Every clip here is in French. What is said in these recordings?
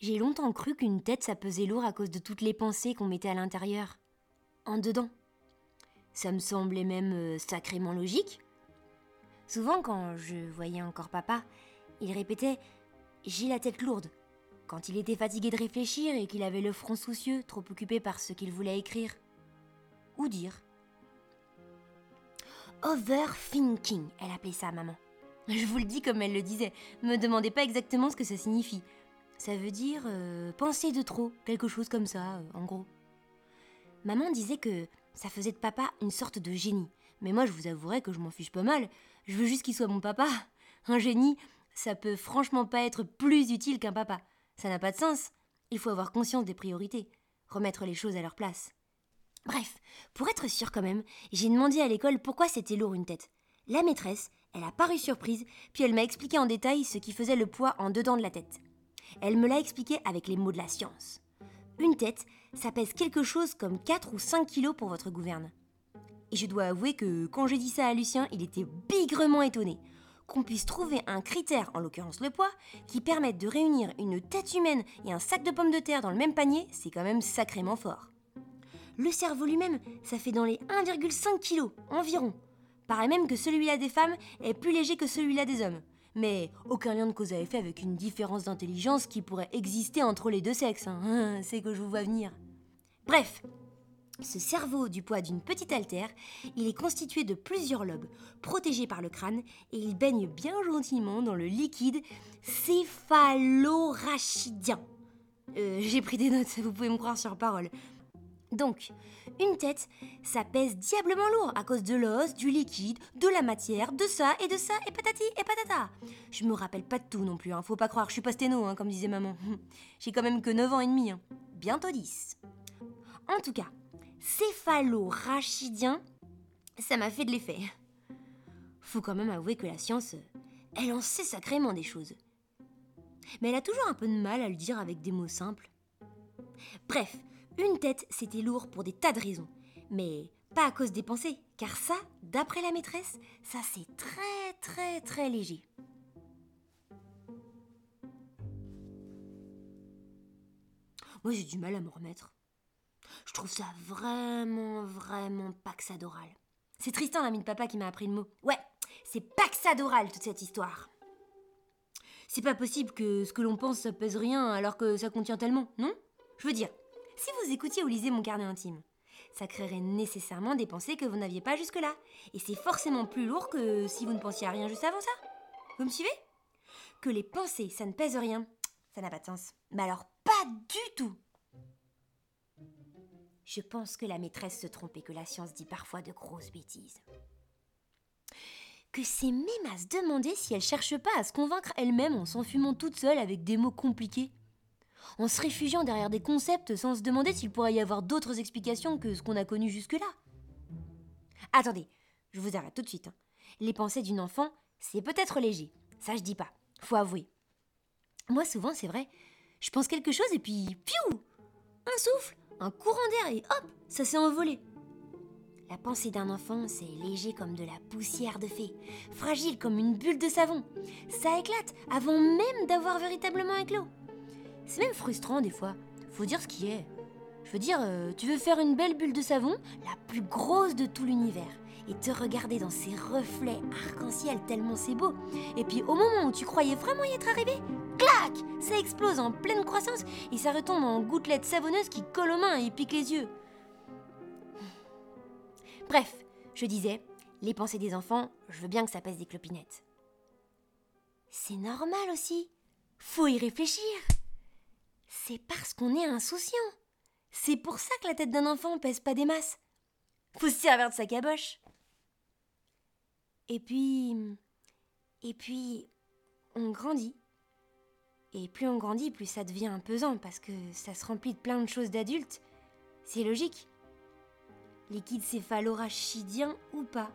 J'ai longtemps cru qu'une tête ça pesait lourd à cause de toutes les pensées qu'on mettait à l'intérieur. En dedans. Ça me semblait même euh, sacrément logique. Souvent, quand je voyais encore papa, il répétait J'ai la tête lourde. Quand il était fatigué de réfléchir et qu'il avait le front soucieux, trop occupé par ce qu'il voulait écrire. Ou dire. Overthinking, elle appelait ça, maman. Je vous le dis comme elle le disait. Me demandez pas exactement ce que ça signifie. Ça veut dire euh, penser de trop, quelque chose comme ça, euh, en gros. Maman disait que ça faisait de papa une sorte de génie. Mais moi, je vous avouerai que je m'en fiche pas mal. Je veux juste qu'il soit mon papa. Un génie, ça peut franchement pas être plus utile qu'un papa. Ça n'a pas de sens. Il faut avoir conscience des priorités, remettre les choses à leur place. Bref, pour être sûr quand même, j'ai demandé à l'école pourquoi c'était lourd une tête. La maîtresse, elle a paru surprise, puis elle m'a expliqué en détail ce qui faisait le poids en dedans de la tête. Elle me l'a expliqué avec les mots de la science. Une tête, ça pèse quelque chose comme 4 ou 5 kilos pour votre gouverne. Et je dois avouer que quand j'ai dit ça à Lucien, il était bigrement étonné. Qu'on puisse trouver un critère, en l'occurrence le poids, qui permette de réunir une tête humaine et un sac de pommes de terre dans le même panier, c'est quand même sacrément fort. Le cerveau lui-même, ça fait dans les 1,5 kg environ. Paraît même que celui-là des femmes est plus léger que celui-là des hommes. Mais aucun lien de cause à effet avec une différence d'intelligence qui pourrait exister entre les deux sexes. Hein. C'est que je vous vois venir. Bref, ce cerveau du poids d'une petite altère, il est constitué de plusieurs lobes, protégés par le crâne, et il baigne bien gentiment dans le liquide céphalorachidien. Euh, J'ai pris des notes, vous pouvez me croire sur parole. Donc, une tête, ça pèse diablement lourd à cause de l'os, du liquide, de la matière, de ça et de ça et patati et patata. Je me rappelle pas de tout non plus, hein. faut pas croire, je suis pas sténo, hein, comme disait maman. J'ai quand même que 9 ans et demi, hein. bientôt 10. En tout cas, céphalorachidien, ça m'a fait de l'effet. Faut quand même avouer que la science, elle en sait sacrément des choses. Mais elle a toujours un peu de mal à le dire avec des mots simples. Bref, une tête, c'était lourd pour des tas de raisons. Mais pas à cause des pensées, car ça, d'après la maîtresse, ça c'est très très très léger. Moi j'ai du mal à me remettre. Je trouve ça vraiment, vraiment paxadoral. C'est Tristan, l'ami de papa, qui m'a appris le mot. Ouais, c'est paxadoral toute cette histoire. C'est pas possible que ce que l'on pense ça pèse rien alors que ça contient tellement, non? Je veux dire, si vous écoutiez ou lisez mon carnet intime, ça créerait nécessairement des pensées que vous n'aviez pas jusque-là. Et c'est forcément plus lourd que si vous ne pensiez à rien juste avant ça. Vous me suivez? Que les pensées, ça ne pèse rien, ça n'a pas de sens. Mais alors, pas du tout Je pense que la maîtresse se trompe et que la science dit parfois de grosses bêtises. Que c'est même à se demander si elle cherche pas à se convaincre elle-même en s'enfumant toute seule avec des mots compliqués en se réfugiant derrière des concepts sans se demander s'il pourrait y avoir d'autres explications que ce qu'on a connu jusque-là. Attendez, je vous arrête tout de suite. hein. Les pensées d'une enfant, c'est peut-être léger, ça je dis pas, faut avouer. Moi souvent, c'est vrai, je pense quelque chose et puis, piou Un souffle, un courant d'air et hop, ça s'est envolé. La pensée d'un enfant, c'est léger comme de la poussière de fée, fragile comme une bulle de savon. Ça éclate avant même d'avoir véritablement éclos. C'est même frustrant des fois. Faut dire ce qui est. Je veux dire, euh, tu veux faire une belle bulle de savon, la plus grosse de tout l'univers, et te regarder dans ses reflets arc-en-ciel tellement c'est beau. Et puis au moment où tu croyais vraiment y être arrivé, clac Ça explose en pleine croissance et ça retombe en gouttelettes savonneuses qui collent aux mains et piquent les yeux. Bref, je disais, les pensées des enfants, je veux bien que ça pèse des clopinettes. C'est normal aussi. Faut y réfléchir. C'est parce qu'on est insouciant. C'est pour ça que la tête d'un enfant pèse pas des masses. Faut se servir de sa caboche. Et puis. Et puis. On grandit. Et plus on grandit, plus ça devient pesant parce que ça se remplit de plein de choses d'adultes. C'est logique. Liquide céphalorachidien ou pas.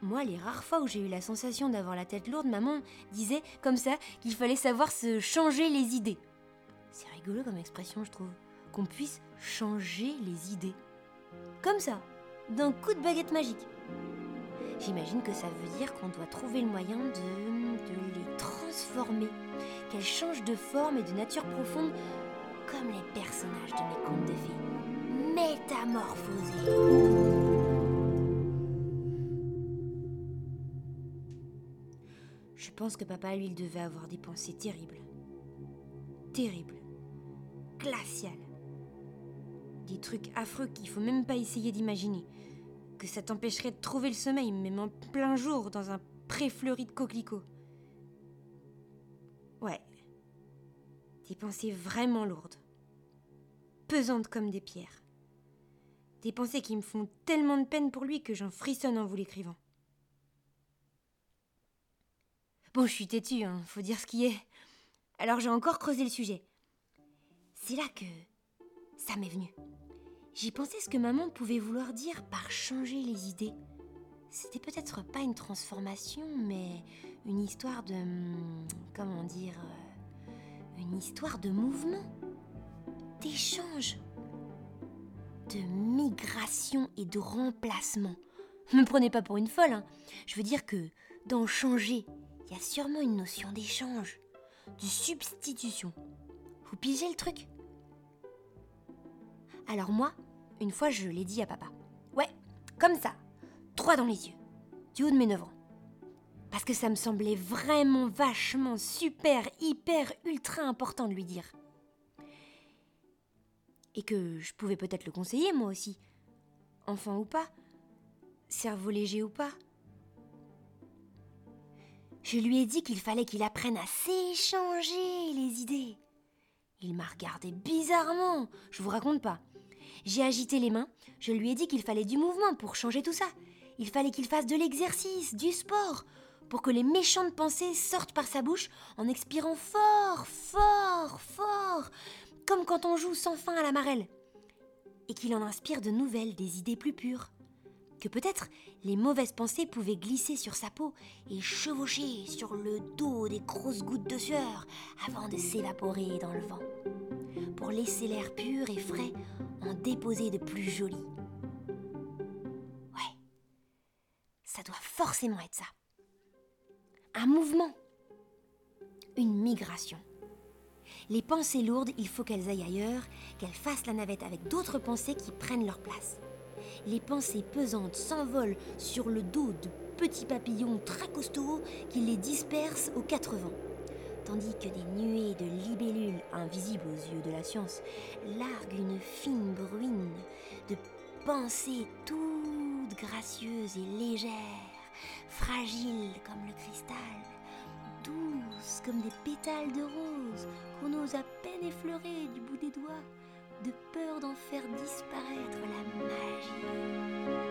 Moi, les rares fois où j'ai eu la sensation d'avoir la tête lourde, maman disait comme ça qu'il fallait savoir se changer les idées. C'est rigolo comme expression, je trouve. Qu'on puisse changer les idées. Comme ça, d'un coup de baguette magique. J'imagine que ça veut dire qu'on doit trouver le moyen de, de les transformer, qu'elles changent de forme et de nature profonde, comme les personnages de mes contes de fées. Métamorphosés. Je pense que papa, lui, il devait avoir des pensées terribles. Terribles. Glaciales. Des trucs affreux qu'il faut même pas essayer d'imaginer que ça t'empêcherait de trouver le sommeil, même en plein jour, dans un pré fleuri de coquelicots. Ouais. Des pensées vraiment lourdes. Pesantes comme des pierres. Des pensées qui me font tellement de peine pour lui que j'en frissonne en vous l'écrivant. Bon, je suis têtue, hein, faut dire ce qui est. Alors j'ai encore creusé le sujet. C'est là que ça m'est venu. J'y pensais ce que maman pouvait vouloir dire par changer les idées. C'était peut-être pas une transformation, mais une histoire de. Hmm, comment dire euh, Une histoire de mouvement, d'échange, de migration et de remplacement. Ne me prenez pas pour une folle, hein. Je veux dire que dans changer, il y a sûrement une notion d'échange, de substitution. Vous pigez le truc? Alors moi, une fois, je l'ai dit à papa. Ouais, comme ça, droit dans les yeux, du haut de mes 9 ans. Parce que ça me semblait vraiment vachement super, hyper, ultra important de lui dire. Et que je pouvais peut-être le conseiller moi aussi. Enfant ou pas, cerveau léger ou pas. Je lui ai dit qu'il fallait qu'il apprenne à s'échanger les idées. Il m'a regardé bizarrement, je vous raconte pas. J'ai agité les mains, je lui ai dit qu'il fallait du mouvement pour changer tout ça. Il fallait qu'il fasse de l'exercice, du sport, pour que les méchantes pensées sortent par sa bouche en expirant fort, fort, fort, comme quand on joue sans fin à la marelle. Et qu'il en inspire de nouvelles, des idées plus pures. Que peut-être les mauvaises pensées pouvaient glisser sur sa peau et chevaucher sur le dos des grosses gouttes de sueur avant de s'évaporer dans le vent pour laisser l'air pur et frais en déposer de plus joli. Ouais, ça doit forcément être ça. Un mouvement, une migration. Les pensées lourdes, il faut qu'elles aillent ailleurs, qu'elles fassent la navette avec d'autres pensées qui prennent leur place. Les pensées pesantes s'envolent sur le dos de petits papillons très costauds qui les dispersent aux quatre vents. Tandis que des nuées de libellules invisibles aux yeux de la science larguent une fine bruine de pensées toutes gracieuses et légères, fragiles comme le cristal, douces comme des pétales de rose qu'on ose à peine effleurer du bout des doigts, de peur d'en faire disparaître la magie.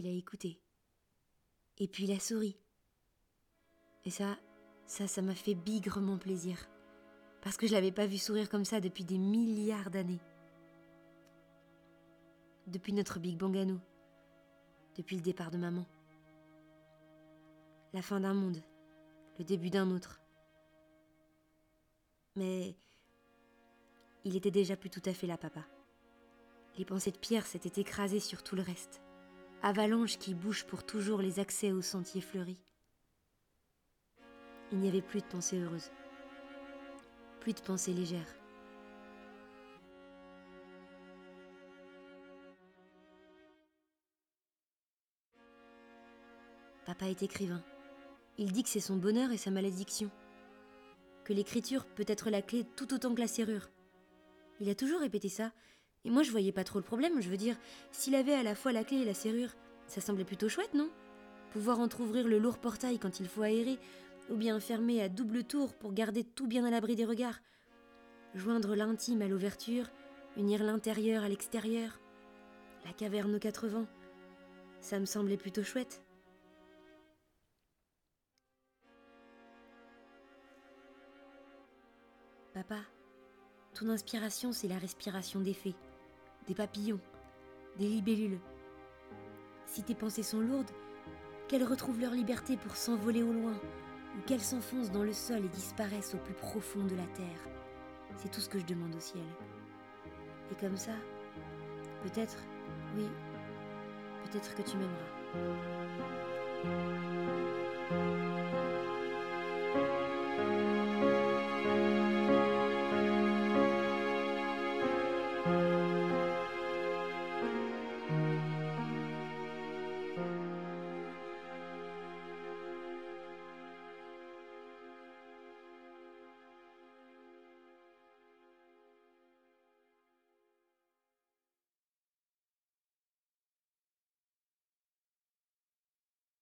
il a écouté. Et puis il a souri. Et ça, ça, ça m'a fait bigrement plaisir. Parce que je l'avais pas vu sourire comme ça depuis des milliards d'années. Depuis notre Big Bang à nous. Depuis le départ de maman. La fin d'un monde. Le début d'un autre. Mais il était déjà plus tout à fait là, papa. Les pensées de Pierre s'étaient écrasées sur tout le reste avalanche qui bouche pour toujours les accès aux sentiers fleuris. Il n'y avait plus de pensée heureuse, plus de pensée légère. Papa est écrivain. Il dit que c'est son bonheur et sa malédiction. Que l'écriture peut être la clé tout autant que la serrure. Il a toujours répété ça, et moi, je voyais pas trop le problème. Je veux dire, s'il avait à la fois la clé et la serrure, ça semblait plutôt chouette, non? Pouvoir entr'ouvrir le lourd portail quand il faut aérer, ou bien fermer à double tour pour garder tout bien à l'abri des regards. Joindre l'intime à l'ouverture, unir l'intérieur à l'extérieur. La caverne aux quatre vents. Ça me semblait plutôt chouette. Papa, ton inspiration, c'est la respiration des fées des papillons, des libellules. Si tes pensées sont lourdes, qu'elles retrouvent leur liberté pour s'envoler au loin, ou qu'elles s'enfoncent dans le sol et disparaissent au plus profond de la terre. C'est tout ce que je demande au ciel. Et comme ça, peut-être, oui, peut-être que tu m'aimeras. thank you.